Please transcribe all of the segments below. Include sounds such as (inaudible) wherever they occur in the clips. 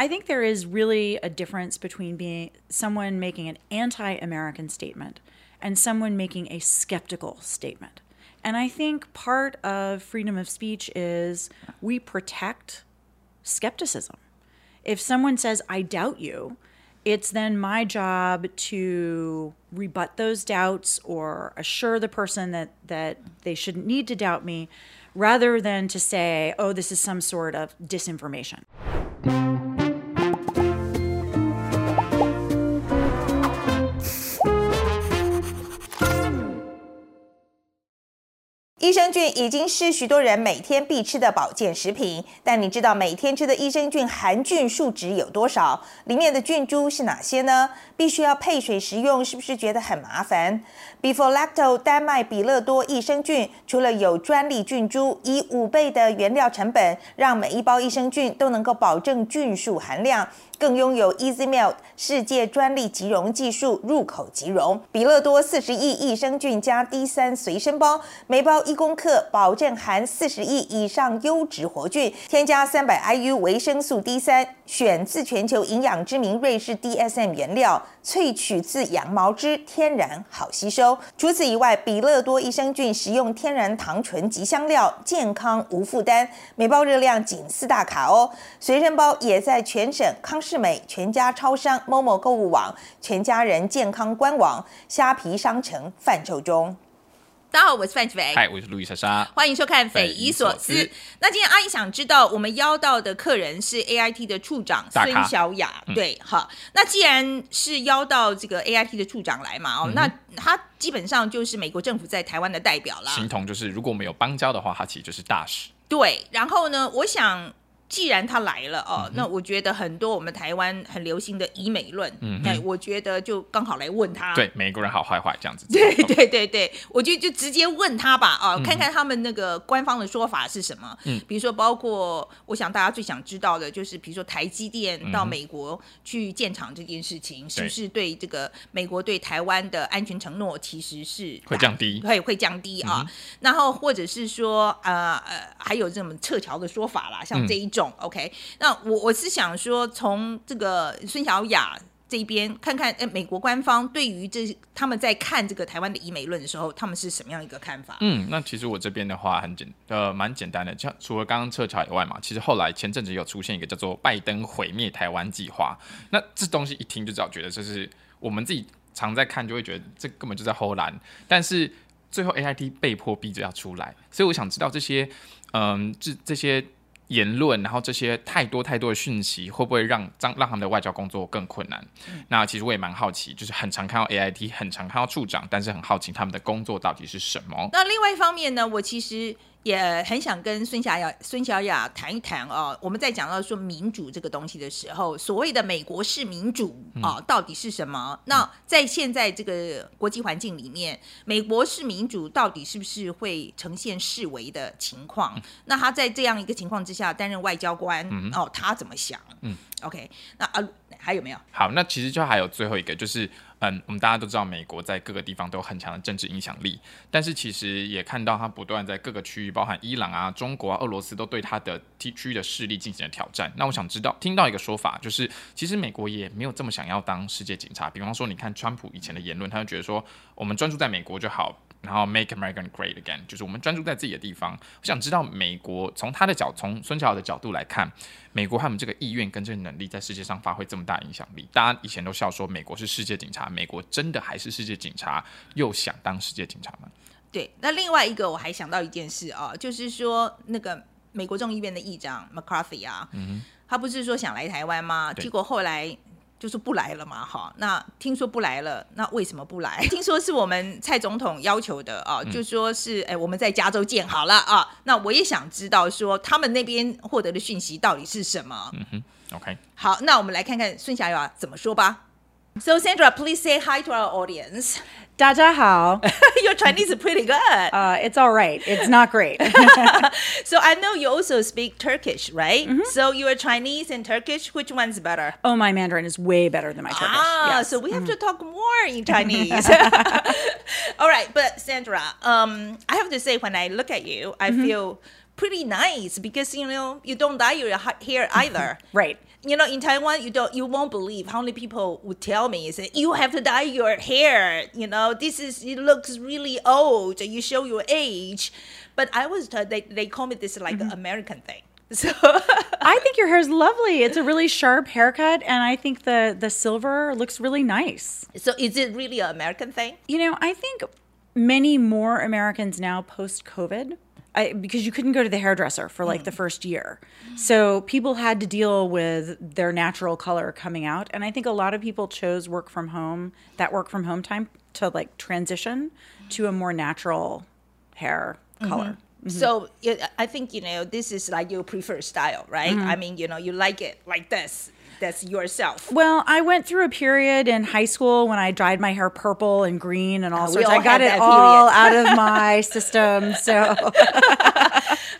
I think there is really a difference between being someone making an anti-American statement and someone making a skeptical statement. And I think part of freedom of speech is we protect skepticism. If someone says, I doubt you, it's then my job to rebut those doubts or assure the person that, that they shouldn't need to doubt me rather than to say, oh, this is some sort of disinformation. 益生菌已经是许多人每天必吃的保健食品，但你知道每天吃的益生菌含菌数值有多少？里面的菌株是哪些呢？必须要配水食用，是不是觉得很麻烦？Before Lacto 丹麦比乐多益生菌除了有专利菌株，以五倍的原料成本，让每一包益生菌都能够保证菌数含量。更拥有 Easy Melt 世界专利即溶技术，入口即溶。比乐多四十亿益生菌加 D 三随身包，每包一公克，保证含四十亿以上优质活菌，添加三百 IU 维生素 D 三，选自全球营养知名瑞士 DSM 原料，萃取自羊毛脂，天然好吸收。除此以外，比乐多益生菌使用天然糖醇及香料，健康无负担，每包热量仅四大卡哦。随身包也在全省康。世美全家超商、某某购物网、全家人健康官网、虾皮商城贩售中。大家好，我是范志伟，嗨，我是路易莎莎，欢迎收看《匪夷所思》。那今天阿姨想知道，我们邀到的客人是 AIT 的处长孙小雅，对，好。那既然是邀到这个 AIT 的处长来嘛，哦，那他基本上就是美国政府在台湾的代表啦。形同就是，如果我们有邦交的话，他其实就是大使。对，然后呢，我想。既然他来了哦，那我觉得很多我们台湾很流行的以美论，哎，我觉得就刚好来问他，对美国人好坏坏这样子，(laughs) 对对对对，我就就直接问他吧，哦，看看他们那个官方的说法是什么。嗯，比如说包括我想大家最想知道的就是，比如说台积电到美国去建厂这件事情，是不是对这个美国对台湾的安全承诺其实是会降低，会会降低啊？然后或者是说，呃呃，还有这种撤侨的说法啦，像这一种。OK，那我我是想说，从这个孙小雅这边看看，哎，美国官方对于这他们在看这个台湾的医美论的时候，他们是什么样一个看法？嗯，那其实我这边的话很简呃蛮简单的，像除了刚刚撤侨以外嘛，其实后来前阵子有出现一个叫做拜登毁灭台湾计划，那这东西一听就知道，觉得这是我们自己常在看，就会觉得这根本就在偷懒，但是最后 AIT 被迫逼着要出来，所以我想知道这些嗯这这些。言论，然后这些太多太多的讯息，会不会让让让他们的外交工作更困难？那其实我也蛮好奇，就是很常看到 A I T，很常看到处长，但是很好奇他们的工作到底是什么。那另外一方面呢，我其实。也很想跟孙小雅、孙小雅谈一谈哦。我们在讲到说民主这个东西的时候，所谓的美国式民主啊，到底是什么？那在现在这个国际环境里面，美国式民主到底是不是会呈现示威的情况？那他在这样一个情况之下担任外交官哦，他怎么想？嗯，OK，那啊还有没有？好，那其实就还有最后一个就是。嗯，我们大家都知道，美国在各个地方都有很强的政治影响力，但是其实也看到它不断在各个区域，包含伊朗啊、中国啊、俄罗斯，都对它的地区的势力进行了挑战。那我想知道，听到一个说法，就是其实美国也没有这么想要当世界警察。比方说，你看川普以前的言论，他就觉得说，我们专注在美国就好。然后 make America great again，就是我们专注在自己的地方。我想知道美国从他的角，从孙乔的角度来看，美国他们这个意愿跟这个能力在世界上发挥这么大影响力。大家以前都笑说美国是世界警察，美国真的还是世界警察，又想当世界警察吗？对，那另外一个我还想到一件事啊，就是说那个美国众议院的议长 McCarthy 啊，他不是说想来台湾吗？结果后来。就是不来了嘛，哈。那听说不来了，那为什么不来？(laughs) 听说是我们蔡总统要求的啊，就说是哎，我们在加州见好了啊。那我也想知道说他们那边获得的讯息到底是什么。嗯哼，OK。好，那我们来看看孙霞雅怎么说吧。So Sandra, please say hi to our audience. Da how hao. Your Chinese is pretty good. Uh, it's all right. It's not great. (laughs) so I know you also speak Turkish, right? Mm-hmm. So you are Chinese and Turkish. Which one's better? Oh, my Mandarin is way better than my Turkish. Ah, yes. so we have mm-hmm. to talk more in (laughs) Chinese. (laughs) all right, but Sandra, um, I have to say, when I look at you, I mm-hmm. feel pretty nice because you know you don't dye your hair mm-hmm. either. right you know, in Taiwan, you don't, you won't believe how many people would tell me, "Say you have to dye your hair." You know, this is it looks really old. You show your age. But I was told they they call me this like Mm-hmm. American thing. (laughs) So I think your hair is lovely. It's a really sharp haircut, and I think the the silver looks really nice. so is it really an American thing? You know, I think many more Americans now post COVID. I, because you couldn't go to the hairdresser for like the mm. first year. So people had to deal with their natural color coming out. And I think a lot of people chose work from home, that work from home time to like transition to a more natural hair mm-hmm. color. Mm-hmm. So it, I think you know this is like your preferred style, right? Mm-hmm. I mean, you know, you like it like this. That's yourself. Well, I went through a period in high school when I dyed my hair purple and green and all sorts. all I got it all (laughs) out of my system. So (laughs)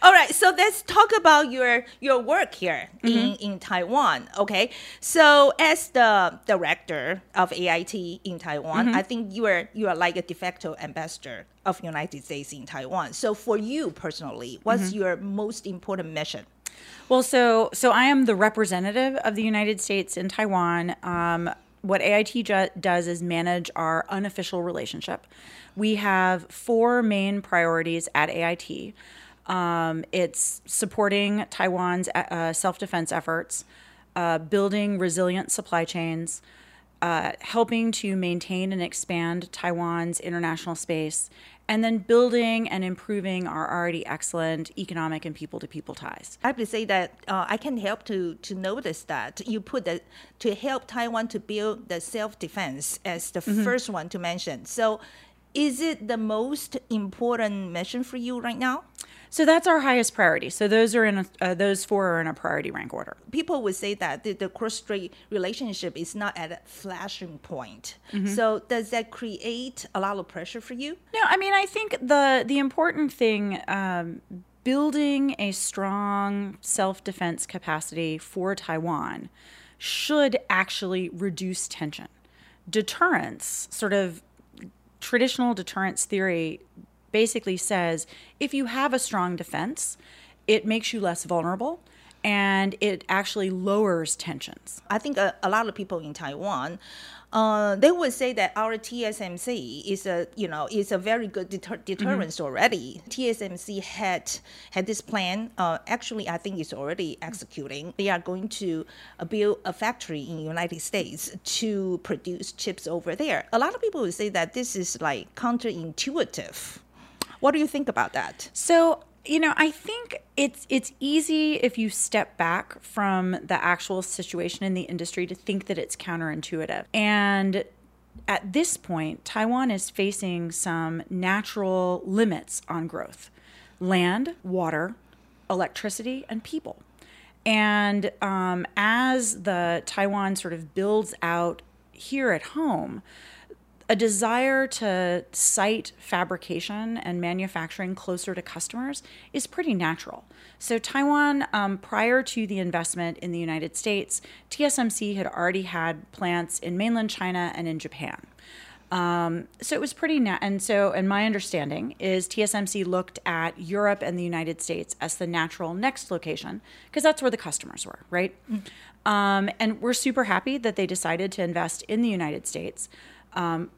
All right, so let's talk about your your work here in, Mm-hmm. in Taiwan. Okay, so as the director of AIT in Taiwan, Mm-hmm. I think you are you are like a de facto ambassador of United States in Taiwan. So for you personally, what's Mm-hmm. your most important mission? Well, so so I am the representative of the United States in Taiwan. Um, what AIT ju- does is manage our unofficial relationship. We have four main priorities at AIT. Um, it's supporting Taiwan's uh, self defense efforts, uh, building resilient supply chains, uh, helping to maintain and expand Taiwan's international space, and then building and improving our already excellent economic and people to people ties. I have to say that uh, I can help to to notice that you put that to help Taiwan to build the self defense as the Mm-hmm. first one to mention. So, is it the most important mission for you right now? So that's our highest priority. So those are in a, uh, those four are in a priority rank order. People would say that the, the cross-strait relationship is not at a flashing point. Mm-hmm. So, does that create a lot of pressure for you? No, I mean I think the the important thing um, building a strong self defense capacity for Taiwan should actually reduce tension. Deterrence, sort of traditional deterrence theory, basically says if you have a strong defense, it makes you less vulnerable and it actually lowers tensions. I think a, a lot of people in Taiwan, uh, they would say that our TSMC is a you know is a very good deter- deterrence already. TSMC had had this plan. Uh, actually, I think it's already executing. They are going to uh, build a factory in the United States to produce chips over there. A lot of people would say that this is like counterintuitive. What do you think about that? So, you know, I think it's it's easy if you step back from the actual situation in the industry to think that it's counterintuitive. And at this point, Taiwan is facing some natural limits on growth. Land, water, electricity, and people. And um, as the Taiwan sort of builds out here at home, a desire to site fabrication and manufacturing closer to customers is pretty natural. So, Taiwan, um, prior to the investment in the United States, TSMC had already had plants in mainland China and in Japan. Um, so it was pretty, na- and so, and my understanding is TSMC looked at Europe and the United States as the natural next location because that's where the customers were, right? Um, and we're super happy that they decided to invest in the United States. Um,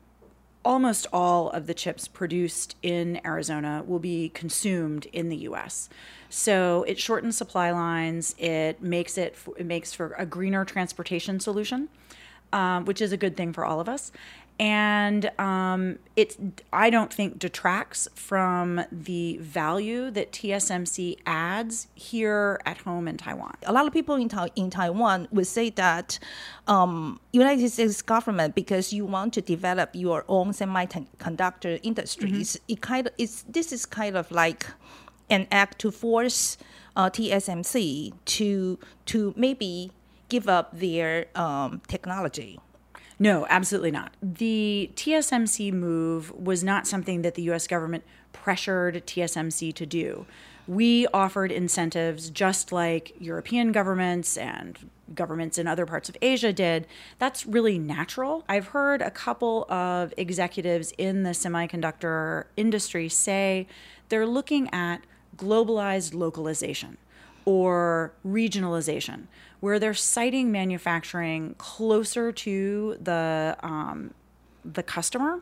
almost all of the chips produced in Arizona will be consumed in the U.S. So it shortens supply lines. It makes it it makes for a greener transportation solution, um, which is a good thing for all of us. And um, it, I don't think, detracts from the value that TSMC adds here at home in Taiwan. a lot of people in, Ta- in Taiwan would say that um, United States government, because you want to develop your own semiconductor industries, it kind of it's this is kind of like an act to force uh, TSMC to to maybe give up their um, technology. No, absolutely not. The TSMC move was not something that the US government pressured TSMC to do. We offered incentives just like European governments and governments in other parts of Asia did. That's really natural. I've heard a couple of executives in the semiconductor industry say they're looking at globalized localization or regionalization, where they're siting manufacturing closer to the um, the customer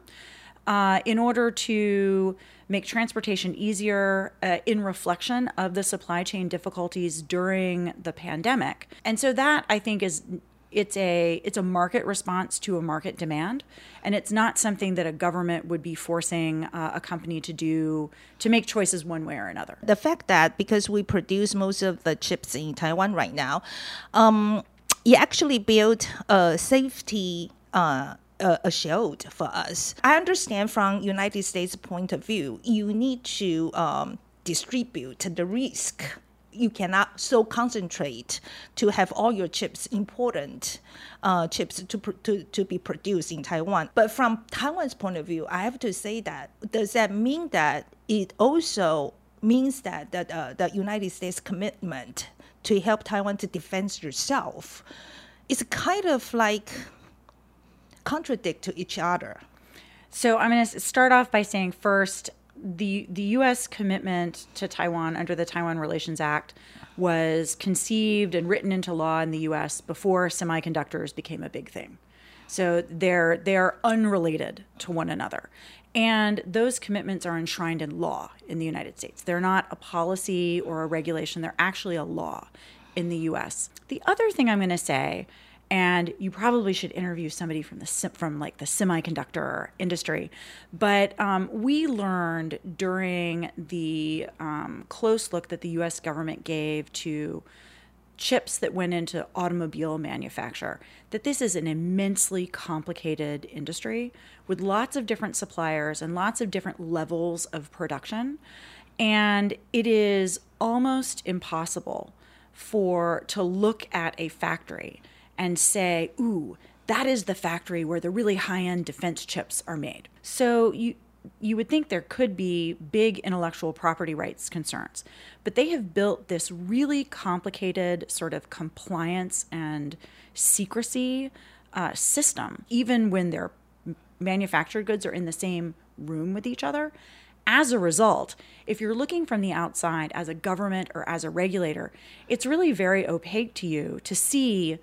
uh, in order to make transportation easier uh, in reflection of the supply chain difficulties during the pandemic. And so that I think is it's a it's a market response to a market demand and it's not something that a government would be forcing uh, a company to do to make choices one way or another the fact that because we produce most of the chips in taiwan right now um, it actually built a safety uh, a, shield for us. I understand from United States point of view, you need to um, distribute the risk you cannot so concentrate to have all your chips important uh, chips to, to, to be produced in Taiwan. But from Taiwan's point of view, I have to say that does that mean that it also means that, that uh, the United States commitment to help Taiwan to defend yourself is kind of like contradict to each other. So I'm going to start off by saying first, the the U.S. commitment to Taiwan under the Taiwan Relations Act was conceived and written into law in the U.S. before semiconductors became a big thing. So they're they're unrelated to one another, and those commitments are enshrined in law in the United States. They're not a policy or a regulation; they're actually a law in the U.S. The other thing I'm going to say and you probably should interview somebody from the from like the semiconductor industry. But um, we learned during the um, close look that the U.S. government gave to chips that went into automobile manufacture that this is an immensely complicated industry with lots of different suppliers and lots of different levels of production and it is almost impossible for to look at a factory and say, ooh, that is the factory where the really high end defense chips are made. So you you would think there could be big intellectual property rights concerns, but they have built this really complicated sort of compliance and secrecy uh, system, even when their manufactured goods are in the same room with each other. As a result, if you're looking from the outside as a government or as a regulator, it's really very opaque to you to see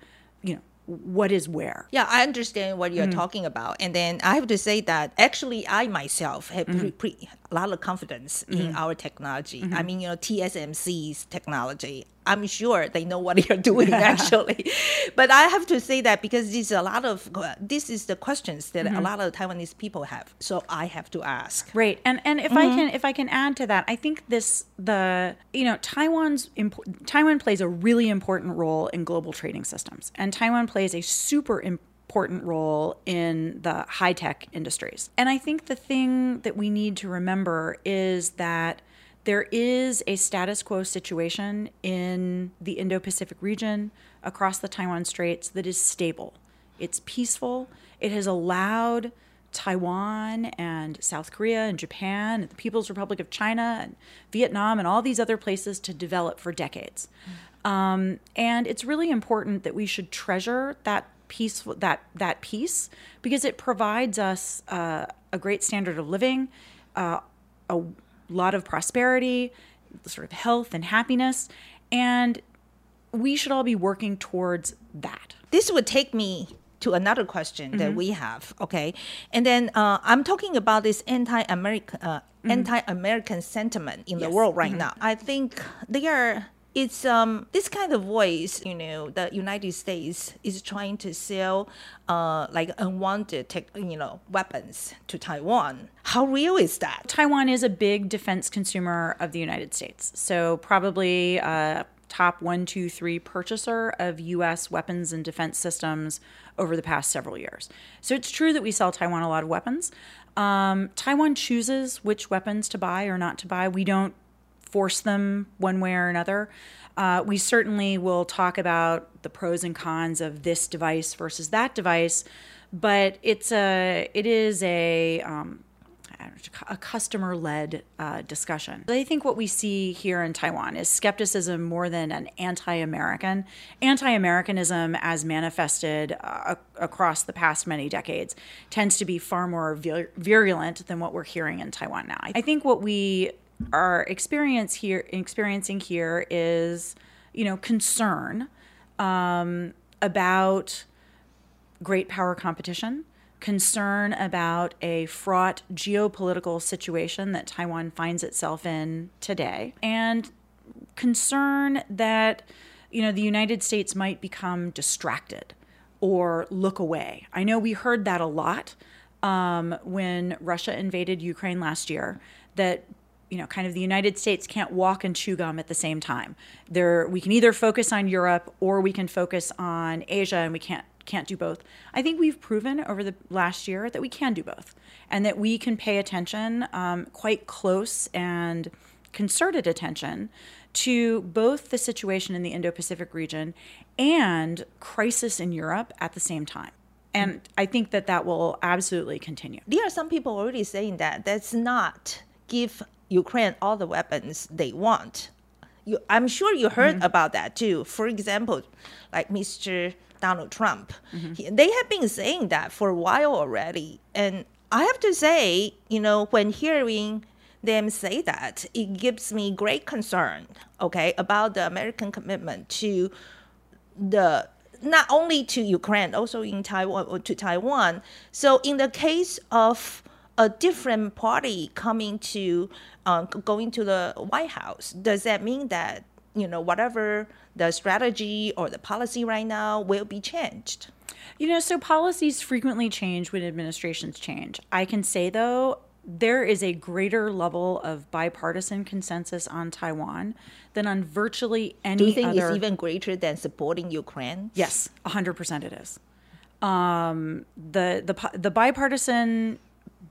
you know what is where. Yeah, I understand what you're mm. talking about. And then I have to say that actually I myself have mm-hmm. pre- pre- a lot of confidence mm-hmm. in our technology. Mm-hmm. I mean, you know, TSMC's technology. I'm sure they know what they're doing (laughs) actually. but I have to say that because there's a lot of this is the questions that mm-hmm. a lot of Taiwanese people have. So I have to ask. Right. And and if I mm-hmm. can if I can add to that, I think this the you know, Taiwan's imp- Taiwan plays a really important role in global trading systems. And Taiwan plays a super important role in the high tech industries. And I think the thing that we need to remember is that there is a status quo situation in the Indo Pacific region across the Taiwan Straits that is stable. It's peaceful. It has allowed Taiwan and South Korea and Japan and the People's Republic of China and Vietnam and all these other places to develop for decades. Mm. Um, and it's really important that we should treasure that peace that that peace because it provides us uh, a great standard of living, uh, a lot of prosperity, sort of health and happiness, and we should all be working towards that. This would take me to another question mm-hmm. that we have. Okay, and then uh, I'm talking about this anti-American uh, mm-hmm. anti-American sentiment in yes. the world right mm-hmm. now. I think they are it's um this kind of voice you know the united states is trying to sell uh like unwanted tech, you know weapons to taiwan. How real is that? Taiwan is a big defense consumer of the united states. So probably uh top one two three purchaser of us weapons and defense systems over the past several years. So it's true that we sell taiwan a lot of weapons. Um, taiwan chooses which weapons to buy or not to buy. We don't force them one way or another. Uh, we certainly will talk about the pros and cons of this device versus that device, but it's a it is a um, a customer led uh, discussion. I think what we see here in Taiwan is skepticism more than an anti American. Anti Americanism, as manifested uh, across the past many decades, tends to be far more vir- virulent than what we're hearing in Taiwan now. I think what we are experience here experiencing here is you know, concern um, about great power competition, concern about a fraught geopolitical situation that Taiwan finds itself in today, and concern that you know the United States might become distracted or look away. I know we heard that a lot um, when Russia invaded Ukraine last year. That you know, kind of the United States can't walk and chew gum at the same time. There, we can either focus on Europe or we can focus on Asia, and we can't can't do both. I think we've proven over the last year that we can do both, and that we can pay attention, um, quite close and concerted attention to both the situation in the Indo-Pacific region and crisis in Europe at the same time. And I think that that will absolutely continue. There are some people already saying that that's not give Ukraine all the weapons they want. You, I'm sure you heard mm-hmm. about that too. For example, like Mr. Donald Trump, mm-hmm. he, they have been saying that for a while already. And I have to say, you know, when hearing them say that, it gives me great concern, okay, about the American commitment to the not only to Ukraine, also in Taiwan or to Taiwan. So in the case of a different party coming to uh, going to the White House, does that mean that you know whatever the strategy or the policy right now will be changed? You know, so policies frequently change when administrations change. I can say though, there is a greater level of bipartisan consensus on Taiwan than on virtually any. Do you think other... it's even greater than supporting Ukraine? Yes, hundred percent it is. Um, the the the bipartisan,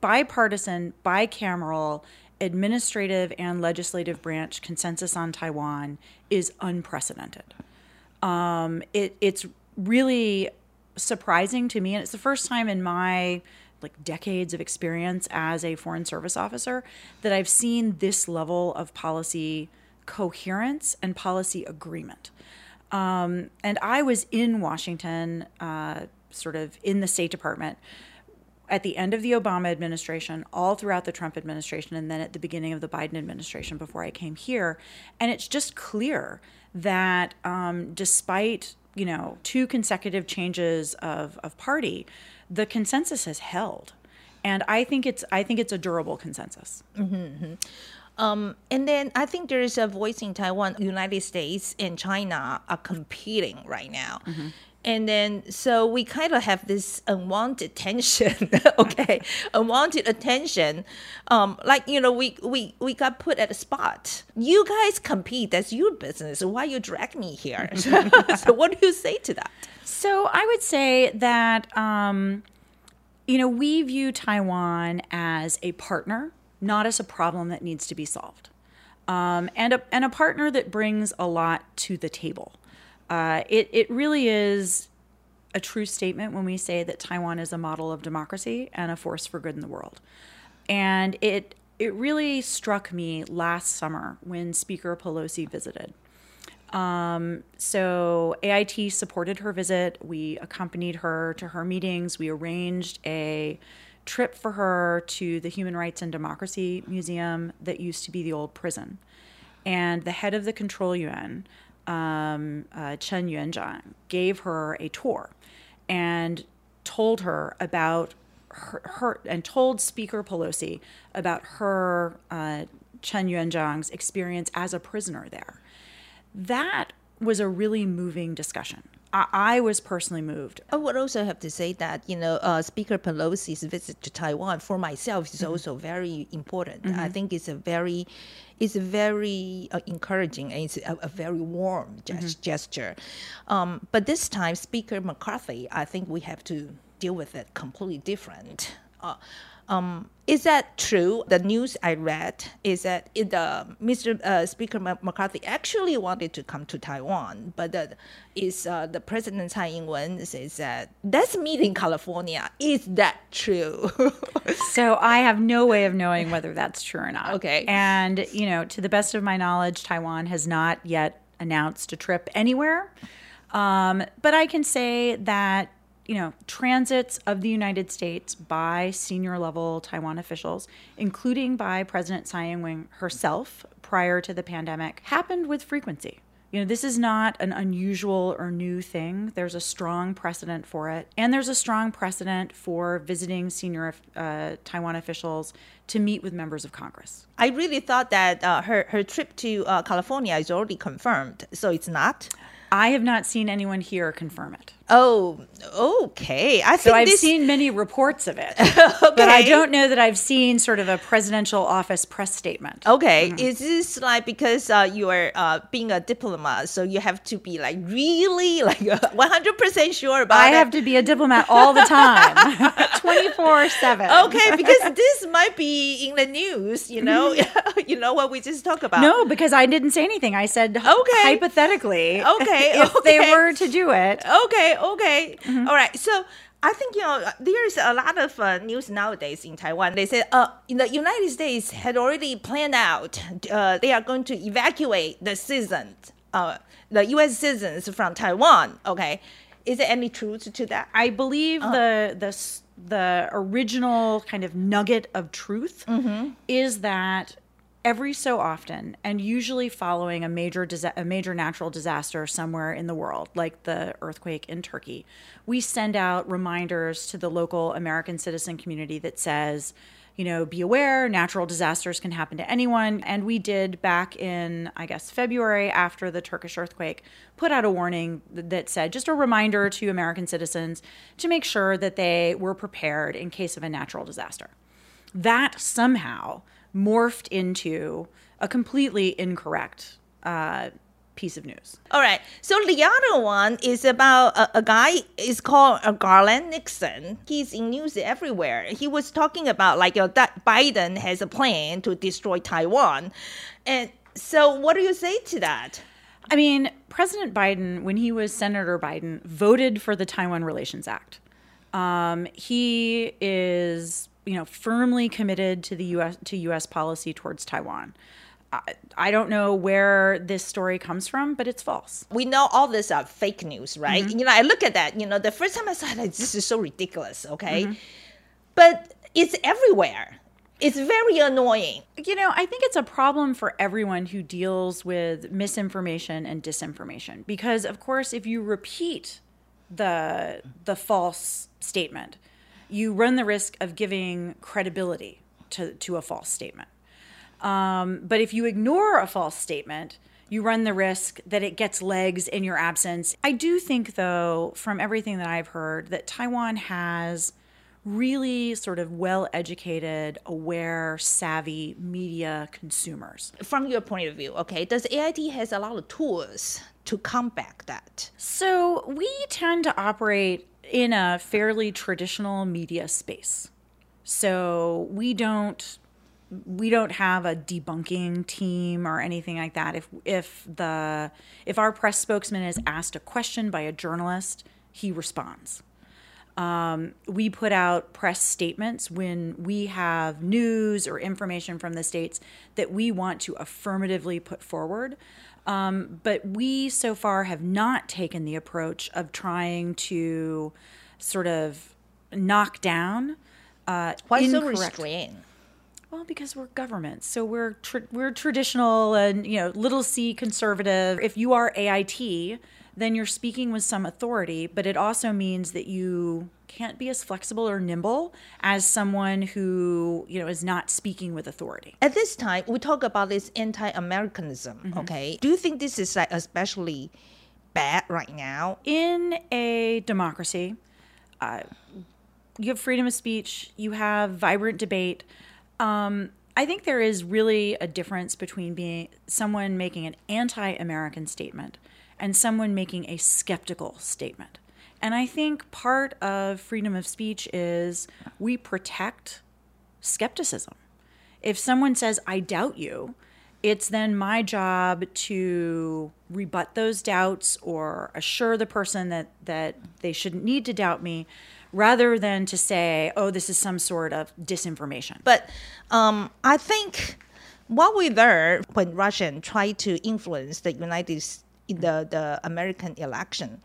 bipartisan, bicameral, administrative and legislative branch consensus on Taiwan is unprecedented. Um, it it's really surprising to me, and it's the first time in my like decades of experience as a foreign service officer that I've seen this level of policy coherence and policy agreement. Um, and I was in Washington, uh, sort of in the State Department at the end of the Obama administration, all throughout the Trump administration, and then at the beginning of the Biden administration before I came here. And it's just clear that um, despite you know two consecutive changes of, of party, the consensus has held, and I think it's I think it's a durable consensus. Mm-hmm. mm-hmm. Um, and then I think there is a voice in Taiwan, United States and China are competing right now. Mm-hmm. And then, so we kind of have this unwanted tension, (laughs) okay, unwanted attention. Um, like you know, we we we got put at a spot. You guys compete. That's your business. Why you drag me here? (laughs) so, what do you say to that? So I would say that, um, you know, we view Taiwan as a partner, not as a problem that needs to be solved, um, and a and a partner that brings a lot to the table. Uh, it it really is a true statement when we say that Taiwan is a model of democracy and a force for good in the world, and it it really struck me last summer when Speaker Pelosi visited. Um, so AIT supported her visit. We accompanied her to her meetings. We arranged a trip for her to the Human Rights and Democracy Museum that used to be the old prison. And the head of the Control Yuan, um, uh, Chen Yuanzhang, gave her a tour and told her about her, her and told Speaker Pelosi about her uh, Chen Yuanzhang's experience as a prisoner there that was a really moving discussion. I, I was personally moved. I would also have to say that you know uh, Speaker Pelosi's visit to Taiwan for myself is mm-hmm. also very important. Mm-hmm. I think it's a very it's very uh, encouraging and it's a, a very warm gest- mm-hmm. gesture. Um, but this time, Speaker McCarthy, I think we have to deal with it completely different. Uh, um, is that true? The news I read is that it, uh, Mr. Uh, Speaker McCarthy actually wanted to come to Taiwan, but the, is uh, the President Tsai Ing-wen says that that's meet in California. Is that true? (laughs) so I have no way of knowing whether that's true or not. Okay. And you know, to the best of my knowledge, Taiwan has not yet announced a trip anywhere. Um, but I can say that you know, transits of the United States by senior level Taiwan officials, including by President Tsai Ing-wen herself prior to the pandemic, happened with frequency. You know, this is not an unusual or new thing. There's a strong precedent for it. And there's a strong precedent for visiting senior uh, Taiwan officials to meet with members of Congress. I really thought that uh, her, her trip to uh, California is already confirmed. So it's not? I have not seen anyone here confirm it. Oh, okay. I think So I've this, seen many reports of it, (laughs) but I don't know that I've seen sort of a presidential office press statement. Okay, Mm-hmm. is this like because uh, you are uh, being a diplomat, so you have to be like really like (laughs) one hundred percent sure about I it? have to be a diplomat all the time, (laughs) 24 7. Okay, because this might be in the news. You know, you know what we just talked about. No, because I didn't say anything. I said Okay. hypothetically. Okay, if they (laughs) were to do it. Okay, okay, Mm-hmm. All right. So I think you know there's a lot of uh, news nowadays in Taiwan. They said uh, in the United States had already planned out. Uh, they are going to evacuate the citizens, uh, the U.S. citizens from Taiwan. Okay, is there any truth to that? I believe Uh. the the the original kind of nugget of truth Mm-hmm. is that every so often, and usually following a major disa- a major natural disaster somewhere in the world, like the earthquake in Turkey, we send out reminders to the local American citizen community that says. You know, be aware, natural disasters can happen to anyone. And we did back in, I guess, February after the Turkish earthquake, put out a warning that said just a reminder to American citizens to make sure that they were prepared in case of a natural disaster that somehow morphed into a completely incorrect uh, piece of news. All right. So the other one is about a, a guy is called uh, Garland Nixon. He's in news everywhere. He was talking about like uh, that Biden has a plan to destroy Taiwan, and so what do you say to that? I mean, President Biden, when he was Senator Biden, voted for the Taiwan Relations Act. Um, he is, you know, firmly committed to the U.S. to U.S. policy towards Taiwan. I, don't know where this story comes from, but it's false. We know all this are fake news, right? Mm-hmm. You know, I look at that. You know, the first time I saw that, this is so ridiculous. Okay, mm-hmm. but it's everywhere. It's very annoying. You know, I think it's a problem for everyone who deals with misinformation and disinformation because of course if you repeat the the false statement, you run the risk of giving credibility to to a false statement. Um, but if you ignore a false statement, you run the risk that it gets legs in your absence. I do think, though, from everything that I've heard, that Taiwan has really sort of well educated, aware, savvy media consumers. From your point of view, okay, does AIT has a lot of tools to combat that? So we tend to operate in a fairly traditional media space. So we don't we don't have a debunking team or anything like that. If if the if our press spokesman is asked a question by a journalist, he responds. Um, we put out press statements when we have news or information from the states that we want to affirmatively put forward. Um, but we so far have not taken the approach of trying to sort of knock down uh, Why so incorrect- restrained? well, because we're government, so we're tr- we're traditional and you know little c conservative. If you are AIT, then you're speaking with some authority, but it also means that you can't be as flexible or nimble as someone who you know is not speaking with authority. At this time, we talk about this anti-Americanism. Mm-hmm. Okay, do you think this is like especially bad right now? in a democracy, uh, you have freedom of speech, you have vibrant debate. Um, I think there is really a difference between being someone making an anti American statement and someone making a skeptical statement. And I think part of freedom of speech is we protect skepticism. If someone says, I doubt you, it's then my job to rebut those doubts or assure the person that, that they shouldn't need to doubt me rather than to say, oh, this is some sort of disinformation. But um, I think what we learned when Russian tried to influence the United S- the the American election,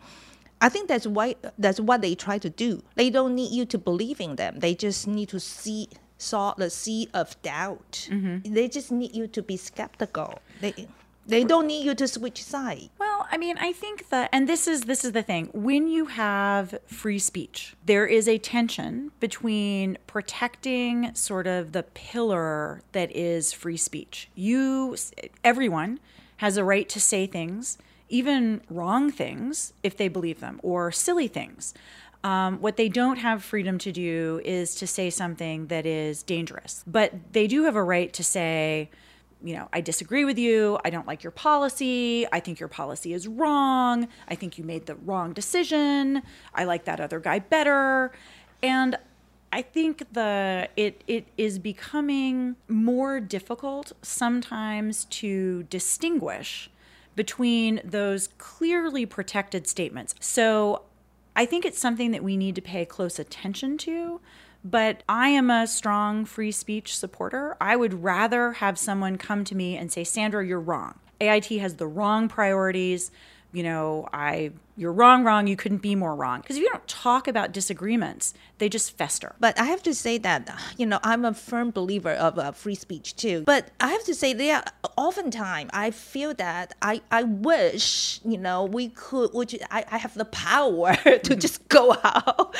I think that's why that's what they try to do. They don't need you to believe in them. They just need to see saw the seed of doubt. Mm-hmm. They just need you to be skeptical. They They don't need you to switch side. Well, I mean, I think that, and this is this is the thing. When you have free speech, there is a tension between protecting sort of the pillar that is free speech. You, everyone, has a right to say things, even wrong things, if they believe them, or silly things. Um, what they don't have freedom to do is to say something that is dangerous, but they do have a right to say you know, I disagree with you. I don't like your policy. I think your policy is wrong. I think you made the wrong decision. I like that other guy better. And I think the it it is becoming more difficult sometimes to distinguish between those clearly protected statements. So I think it's something that we need to pay close attention to but I am a strong free speech supporter. I would rather have someone come to me and say, Sandra, you're wrong. AIT has the wrong priorities you know, I you're wrong, wrong, you couldn't be more wrong. Because if you don't talk about disagreements, they just fester. But I have to say that, you know, I'm a firm believer of uh, free speech too. But I have to say that oftentimes I feel that I, I wish, you know, we could, which I, I have the power (laughs) to mm-hmm. just go out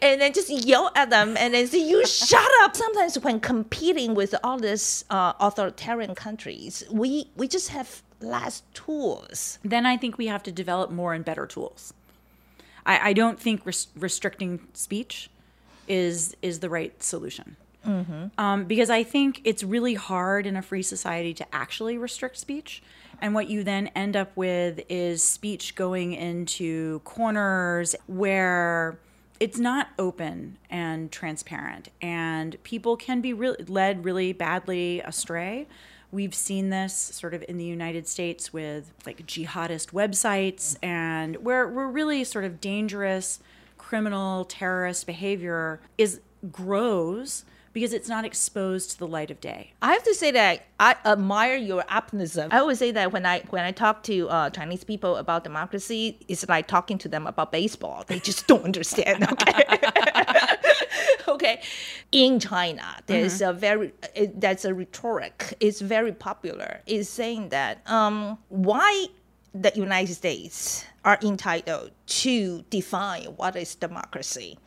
and then just yell at them and then say, you (laughs) shut up. Sometimes when competing with all these uh, authoritarian countries, we, we just have less tools. Then I think we have to develop more and better tools. I, I don't think res- restricting speech is is the right solution. Mm-hmm. Um, because I think it's really hard in a free society to actually restrict speech. And what you then end up with is speech going into corners where it's not open and transparent, and people can be re- led really badly astray We've seen this sort of in the United States with like jihadist websites and where we're really sort of dangerous criminal terrorist behavior is grows because it's not exposed to the light of day. I have to say that I admire your optimism. I always say that when I when I talk to uh, Chinese people about democracy, it's like talking to them about baseball. They just don't understand. Okay. (laughs) (laughs) okay. In China, there's mm-hmm. a very it, that's a rhetoric. It's very popular. It's saying that um, why the United States are entitled to define what is democracy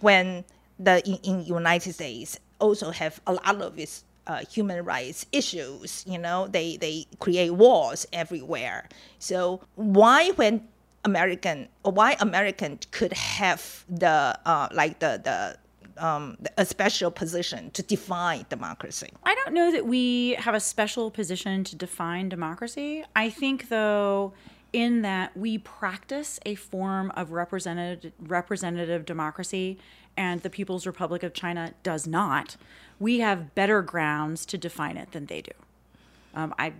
when the in, in United States also have a lot of its uh, human rights issues. You know, they they create wars everywhere. So why when American why American could have the uh, like the the um, a special position to define democracy? I don't know that we have a special position to define democracy. I think, though, in that we practice a form of representative representative democracy, and the People's Republic of China does not. We have better grounds to define it than they do. Um, I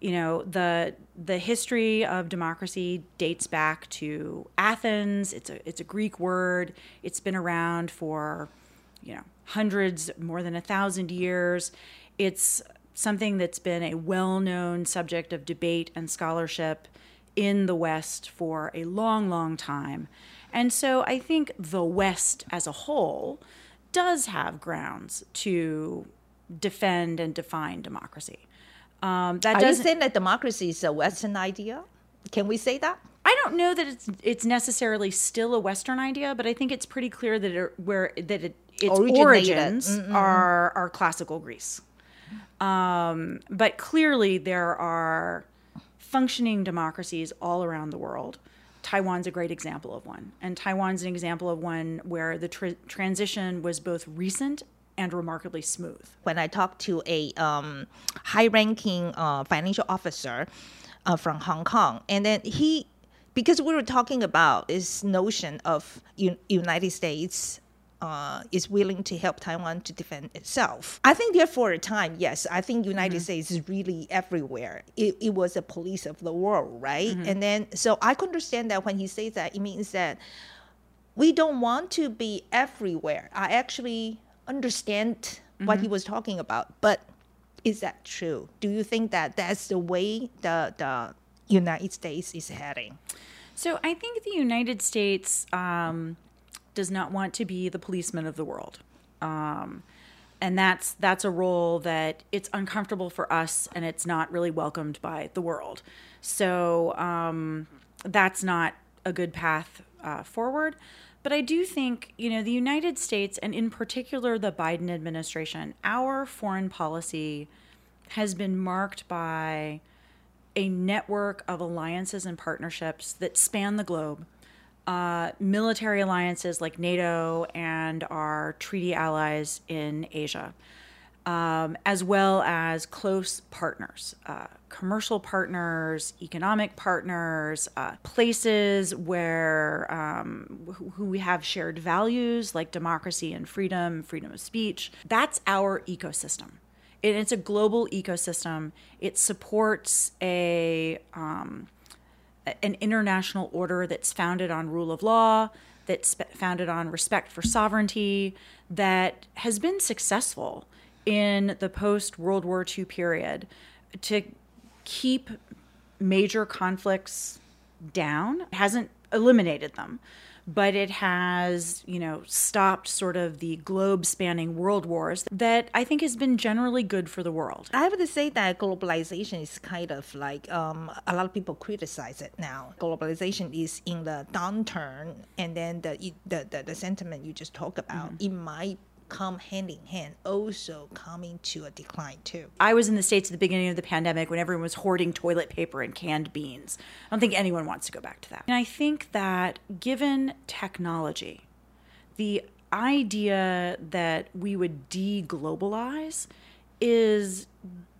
you know the the history of democracy dates back to Athens. It's a it's a Greek word. It's been around for you know hundreds, more than a thousand years. It's something that's been a well-known subject of debate and scholarship in the West for a long, long time. And so I think the West as a whole does have grounds to defend and define democracy. Um, that Are you saying that democracy is a Western idea? Can we say that? I don't know that it's it's necessarily still a Western idea, but I think it's pretty clear that it, where that it, its Originated. origins mm are are classical Greece. Um, but clearly, there are functioning democracies all around the world. Taiwan's a great example of one, and Taiwan's an example of one where the tr- transition was both recent and remarkably smooth. When I talked to a um, high-ranking uh, financial officer uh, from Hong Kong, and then he, because we were talking about this notion of U- United States uh, is willing to help Taiwan to defend itself. I think there for a time, yes, I think United mm-hmm. States is really everywhere. It, it was a police of the world, right? Mm-hmm. And then, so I could understand that when he says that, it means that we don't want to be everywhere. I actually understand mm-hmm. what he mm-hmm. was talking about. But is that true? Do you think that that's the way the the United States is heading? So I think the United States um, does not want to be the policeman of the world. Um, and that's that's a role that it's uncomfortable for us and it's not really welcomed by the world so um, that's not a good path uh, forward. But i do think you know the united states and in particular the biden administration our foreign policy has been marked by a network of alliances and partnerships that span the globe. Uh, military alliances like NATO and our treaty allies in Asia, um, as well as close partners, uh, commercial partners, economic partners, uh, places where um, who, we have shared values like democracy and freedom, freedom of speech. That's our ecosystem. And it's a global ecosystem. It supports a um, an international order that's founded on rule of law, that's founded on respect for sovereignty, that has been successful in the post World War II period to keep major conflicts down. It hasn't eliminated them, but it has, you know, stopped sort of the globe spanning world wars that I think has been generally good for the world. I have to say that globalization is kind of like um, a lot of people criticize it now. Globalization is in the downturn, and then the the, the, the sentiment you just talked about, mm-hmm. it might come hand in hand, also coming to a decline too. I was in the States at the beginning of the pandemic when everyone was hoarding toilet paper and canned beans. I don't think anyone wants to go back to that. And I think that given technology, the idea that we would deglobalize is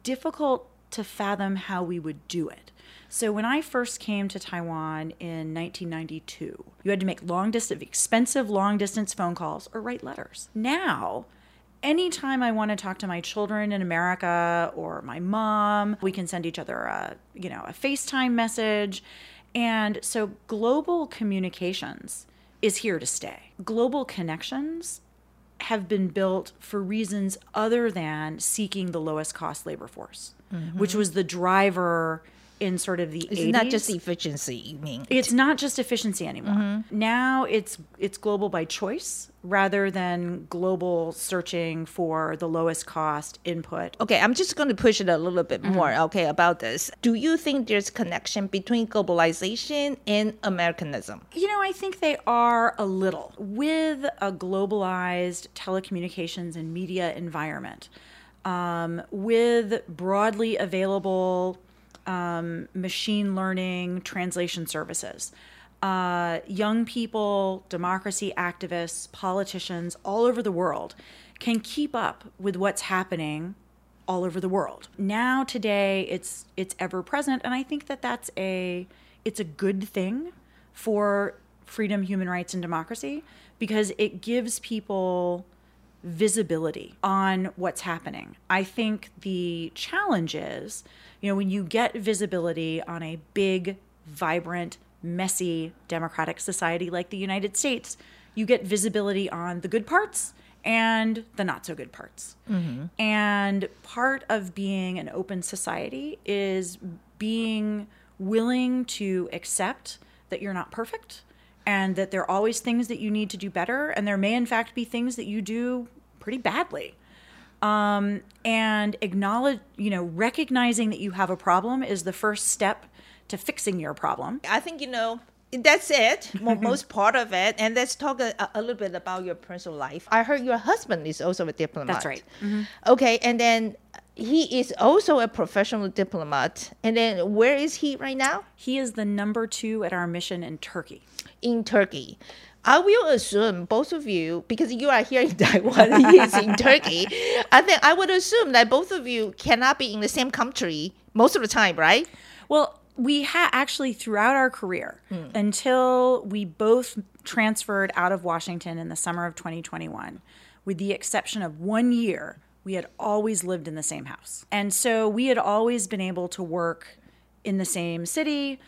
difficult to fathom how we would do it. So when I first came to Taiwan in 1992, you had to make long distance, expensive long distance phone calls or write letters. Now, anytime I want to talk to my children in America or my mom, we can send each other a, you know, a FaceTime message. And so global communications is here to stay. Global connections have been built for reasons other than seeking the lowest cost labor force, mm-hmm. which was the driver in sort of the it's 80s. not just efficiency you mean it's not just efficiency anymore mm-hmm. now it's it's global by choice rather than global searching for the lowest cost input okay i'm just going to push it a little bit mm-hmm. more okay about this do you think there's connection between globalization and americanism you know i think they are a little with a globalized telecommunications and media environment um, with broadly available um, machine learning translation services. Uh, young people, democracy activists, politicians all over the world can keep up with what's happening all over the world. Now today it's it's ever present and I think that that's a it's a good thing for freedom, human rights and democracy because it gives people visibility on what's happening. I think the challenge is you know, when you get visibility on a big, vibrant, messy democratic society like the United States, you get visibility on the good parts and the not so good parts. Mm-hmm. And part of being an open society is being willing to accept that you're not perfect and that there are always things that you need to do better. And there may, in fact, be things that you do pretty badly. Um, and acknowledge you know recognizing that you have a problem is the first step to fixing your problem. I think you know that's it (laughs) most part of it. And let's talk a, a, little bit about your personal life. I heard your husband is also a diplomat. That's right. Mm-hmm. okay and then he is also a professional diplomat. And then where is he right now? He is the number two at our mission in turkey. In turkey I will assume both of you, because you are here in (laughs) Taiwan, he is in Turkey. I think I would assume that both of you cannot be in the same country most of the time, right? Well, we had actually throughout our career mm. until we both transferred out of Washington in the summer of 2021, with the exception of one year, we had always lived in the same house. And so we had always been able to work in the same city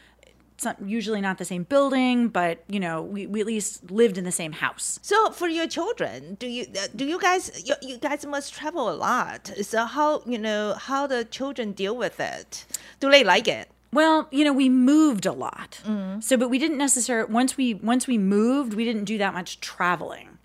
usually not the same building, but you know, we, we at least lived in the same house. So for your children, do you uh, do you guys you, you guys must travel a lot? So how you know how the children deal with it? Do they like it? Well, you know, we moved a lot. Mm. So, but we didn't necessarily once we once we moved, we didn't do that much traveling.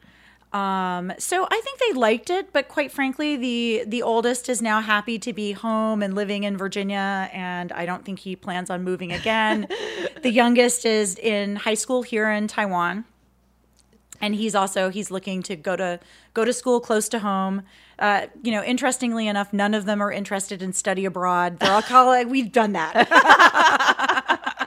Um, so I think they liked it, but quite frankly, the the oldest is now happy to be home and living in Virginia, and I don't think he plans on moving again. (laughs) the youngest is in high school here in Taiwan, and he's also he's looking to go to go to school close to home. Uh, you know, interestingly enough, none of them are interested in study abroad. They're all college. We've done that. (laughs)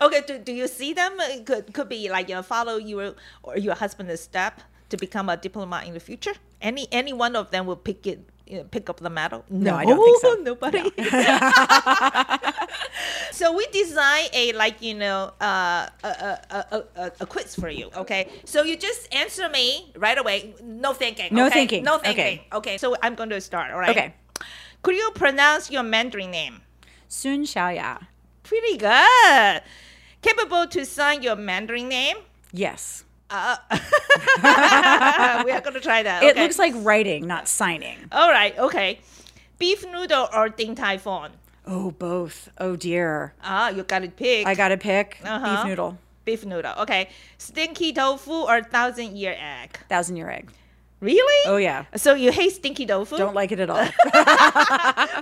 Okay, do, do you see them? It could could be like you know, follow your or your husband's step to become a diplomat in the future. Any any one of them will pick it. Pick up the medal? No, I don't think so. (laughs) Nobody. (laughs) (laughs) so we design a like you know uh, a, a, a, a, a quiz for you. Okay, so you just answer me right away. No thinking. No okay? thinking. No thinking. Okay. Okay. So I'm going to start. All right. Okay. Could you pronounce your Mandarin name? Sun Xiaoya. Pretty good. Capable to sign your Mandarin name? Yes. (laughs) we are going to try that. It okay. looks like writing, not signing. All right. Okay. Beef noodle or Din Tai Fung? Oh, both. Oh dear. Ah, you got to pick. I gotta pick Uh-huh. beef noodle, beef noodle. Okay. Stinky tofu or thousand year egg? thousand year egg. Really? Oh yeah. So you hate stinky tofu? Don't like it at all. (laughs)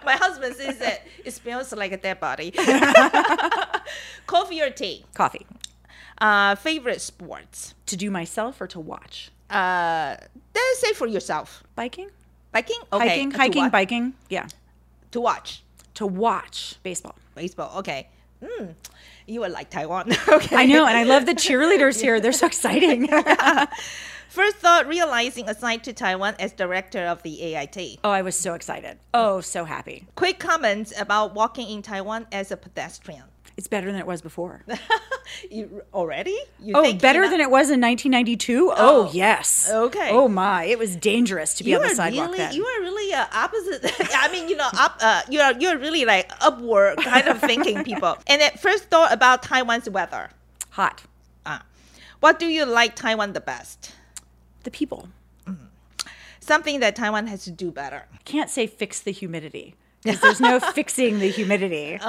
My husband says that it smells like a dead body. (laughs) Coffee or tea? Coffee. Uh, favorite sports? To do myself or to watch? Uh, say for yourself. Biking, Biking? Okay. hiking, to hiking, biking. Yeah. To watch. To watch baseball. baseball. Okay. Mm, you would like Taiwan. (laughs) okay. I know, and I love the cheerleaders here. They're so exciting. First thought realizing assigned to Taiwan as director of the AIT. oh, I was so excited. Oh, so happy. Quick comments about walking in Taiwan as a pedestrian. It's better than it was before. (laughs) You already? You Oh, better than it was in 1992. Oh, Oh, yes. okay. Oh my, it was dangerous to be You on the sidewalk really, then. you are really uh, opposite. (laughs) I mean, you know, up. Uh, you are you're really like upward kind of thinking people. (laughs) And at first thought about Taiwan's weather. Hot. Uh, what do you like Taiwan the best? The people. Something that Taiwan has to do better. Can't say fix the humidity because there's no fixing (laughs) the humidity.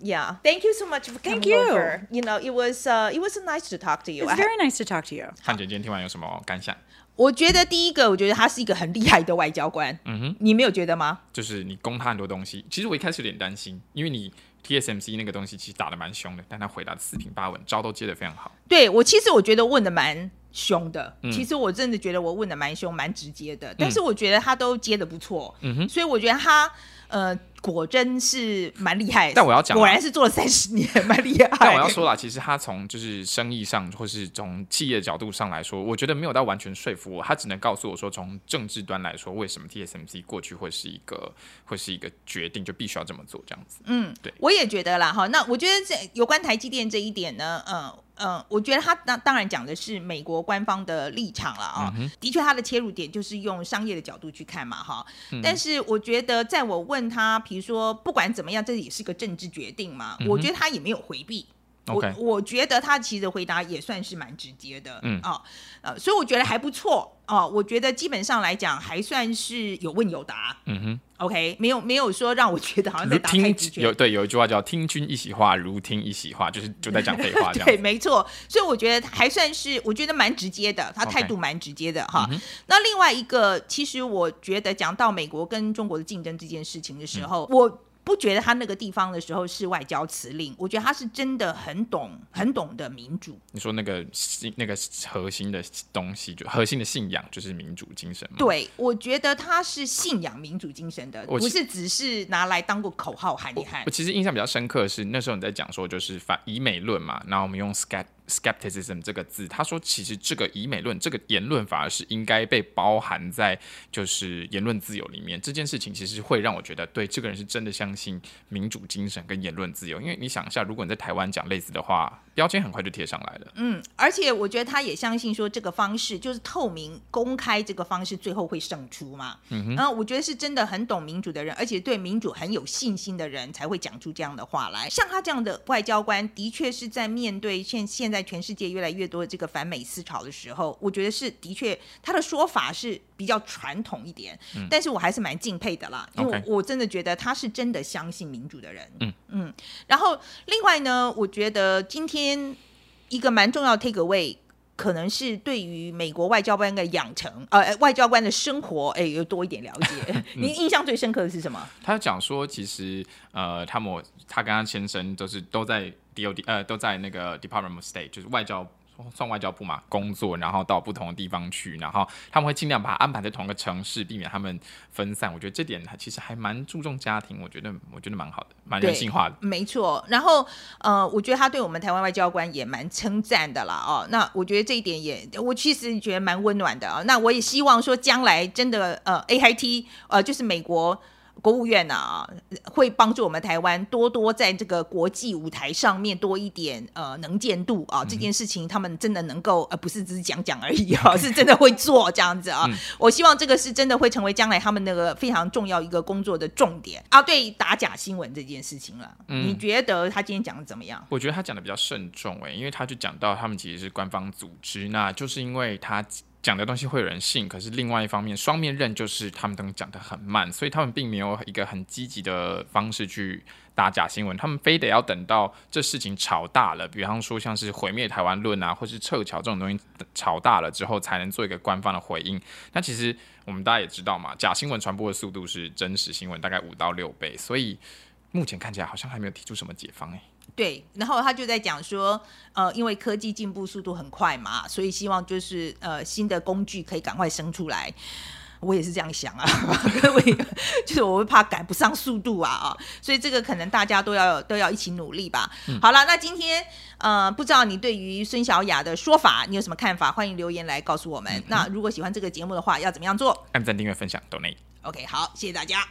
Yeah. Thank you so much for coming Thank you. over. You know, it was uh, it was nice to talk to you. It's I ha- very nice to talk to you. 汉姐今天听完有什么感想？我觉得第一个，我觉得他是一个很厉害的外交官。嗯哼，你没有觉得吗？就是你攻他很多东西。其实我一开始有点担心，因为你 TSMC 那个东西其实打得蛮凶的，但他回答的四平八稳，招都接得非常好。对我其实我觉得问的蛮 凶的，其实我真的觉得我问的蛮凶、蛮直接的，但是我觉得他都接的不错，嗯哼，所以我觉得他呃果真是蛮厉害。但我要讲啊果然是做了三十年，蛮厉害。但我要说啦，其实他从就是生意上，或是从企业角度上来说，我觉得没有到完全说服我。他只能告诉我说，从政治端来说，为什么 TSMC 过去会是一个会是一个决定，就必须要这么做这样子。嗯，对我也觉得啦，哈，那我觉得这有关台积电这一点呢，嗯、嗯、我觉得他当当然讲的是美国官方的立场了啊、的确他的切入点就是用商业的角度去看嘛，哈、但是我觉得在我问他，比如说不管怎么样，这也是个政治决定嘛，我觉得他也没有回避。我我觉得他其实回答也算是蛮直接的，嗯啊，呃，所以我觉得还不错哦、我觉得基本上来讲还算是有问有答嗯哼，，OK，没有没有说让我觉得好像在如答太听直觉，有对有一句话叫“听君一席话，如听一席话”，就是就在讲废话 (laughs) 这样对，没错，所以我觉得还算是，我觉得蛮直接的，他态度蛮直接的哈。那另外一个，其实我觉得讲到美国跟中国的竞争这件事情的时候，我。不觉得他那个地方的时候是外交辞令，我觉得他是真的很懂、很懂得民主。你说那个信那个核心的东西，就核心的信仰就是民主精神嘛。对，我觉得他是信仰民主精神的，我不是只是拿来当过口号喊一喊我。其实印象比较深刻的是，那时候你在讲说，就是反以美论嘛，然后我们用 scat skepticism 这个字，他说其实这个以美论这个言论反而是应该被包含在就是言论自由里面。这件事情其实会让我觉得，对这个人是真的相信民主精神跟言论自由。因为你想一下，如果你在台湾讲类似的话，标签很快就贴上来了。嗯，而且我觉得他也相信说这个方式就是透明公开这个方式最后会胜出嘛。嗯哼，然后我觉得是真的很懂民主的人，而且对民主很有信心的人才会讲出这样的话来。像他这样的外交官，的确是在面对现现在全世界越来越多的这个反美思潮的时候，我觉得是的确他的说法是比较传统一点，但是我还是蛮敬佩的啦，因为我我真的觉得他是真的相信民主的人。嗯嗯，然后另外呢，我觉得今天一个蛮重要的 take away，可能是对于美国外交官的养成，呃，外交官的生活，哎，有多一点了解。(laughs) 您印象最深刻的是什么？他讲说，其实呃，他们他跟他先生都是都在 DOD，呃，都在那个 Department of State，就是外交。算外交部嘛，工作，然后到不同的地方去，然后他们会尽量把它安排在同一个城市，避免他们分散。我觉得这点其实还蛮注重家庭，我觉得我觉得蛮好的，蛮人性化的。没错。然后呃，我觉得他对我们台湾外交官也蛮称赞的啦。哦，那我觉得这一点也，我其实觉得蛮温暖的啊。那我也希望说，将来真的呃，A I T 呃，就是美国。国务院啊，会帮助我们台湾多多在这个国际舞台上面多一点呃能见度啊，这件事情他们真的能够呃不是只是讲讲而已啊，(laughs) 是真的会做这样子啊。我希望这个是真的会成为将来他们那个非常重要一个工作的重点啊。对打假新闻这件事情了，你觉得他今天讲的怎么样？我觉得他讲的比较慎重哎，因为他就讲到他们其实是官方组织，那就是因为他。讲的东西会有人信，可是另外一方面，双面刃就是他们都讲的很慢，所以他们并没有一个很积极的方式去打假新闻。他们非得要等到这事情吵大了，比方说像是毁灭台湾论啊，或是撤侨这种东西吵大了之后，才能做一个官方的回应。那其实我们大家也知道嘛，假新闻传播的速度是真实新闻大概五到六倍，所以目前看起来好像还没有提出什么解方诶。对，然后他就在讲说，呃，因为科技进步速度很快嘛，所以希望就是呃新的工具可以赶快生出来。我也是这样想啊，(laughs) 各位，就是我会怕赶不上速度啊啊，所以这个可能大家都要都要一起努力吧。好了，那今天呃，不知道你对于孙小雅的说法你有什么看法？欢迎留言来告诉我们。那如果喜欢这个节目的话，要怎么样做？按赞、订阅、分享、donate。OK，好，谢谢大家。